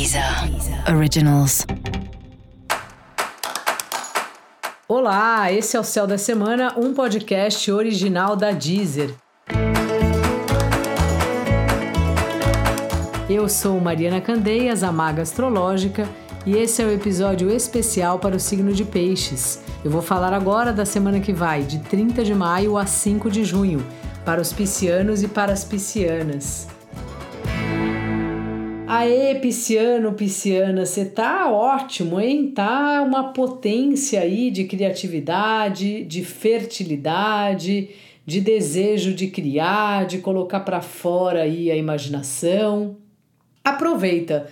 Deezer Originals. Olá, esse é o Céu da Semana, um podcast original da Deezer. Eu sou Mariana Candeias, a maga astrológica, e esse é o episódio especial para o signo de Peixes. Eu vou falar agora da semana que vai, de 30 de maio a 5 de junho, para os piscianos e para as piscianas. Aê, pisciano, pisciana, você tá ótimo, hein? Tá uma potência aí de criatividade, de fertilidade, de desejo de criar, de colocar para fora aí a imaginação. Aproveita.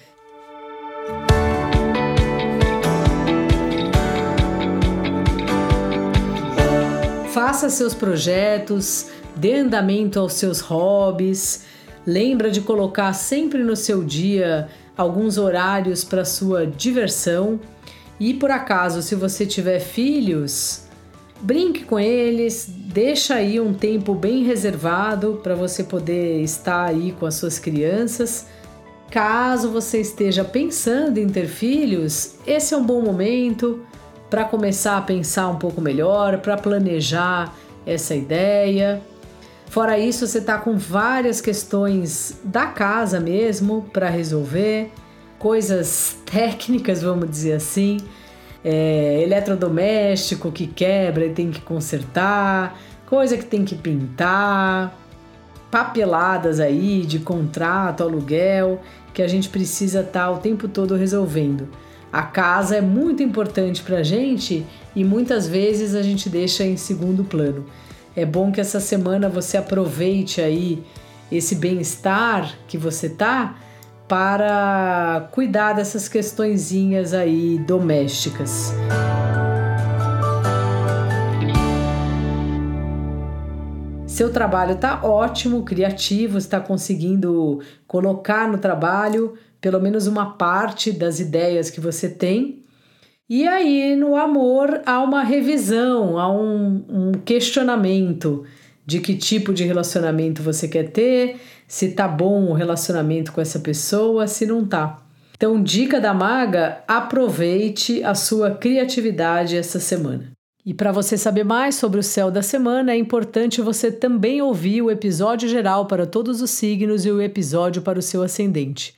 Faça seus projetos, dê andamento aos seus hobbies Lembra de colocar sempre no seu dia alguns horários para sua diversão. E por acaso, se você tiver filhos, brinque com eles, deixa aí um tempo bem reservado para você poder estar aí com as suas crianças. Caso você esteja pensando em ter filhos, esse é um bom momento para começar a pensar um pouco melhor, para planejar essa ideia. Fora isso, você está com várias questões da casa mesmo para resolver, coisas técnicas, vamos dizer assim, é, eletrodoméstico que quebra e tem que consertar, coisa que tem que pintar, papeladas aí de contrato, aluguel, que a gente precisa estar tá o tempo todo resolvendo. A casa é muito importante para a gente e muitas vezes a gente deixa em segundo plano. É bom que essa semana você aproveite aí esse bem-estar que você tá para cuidar dessas questõezinhas aí domésticas. Seu trabalho está ótimo, criativo, está conseguindo colocar no trabalho pelo menos uma parte das ideias que você tem e aí, no amor, há uma revisão, há um, um, questionamento de que tipo de relacionamento você quer ter, se tá bom o relacionamento com essa pessoa, se não tá. Então, dica da maga: aproveite a sua criatividade essa semana. E para você saber mais sobre o céu da semana, é importante você também ouvir o episódio geral para todos os signos e o episódio para o seu ascendente.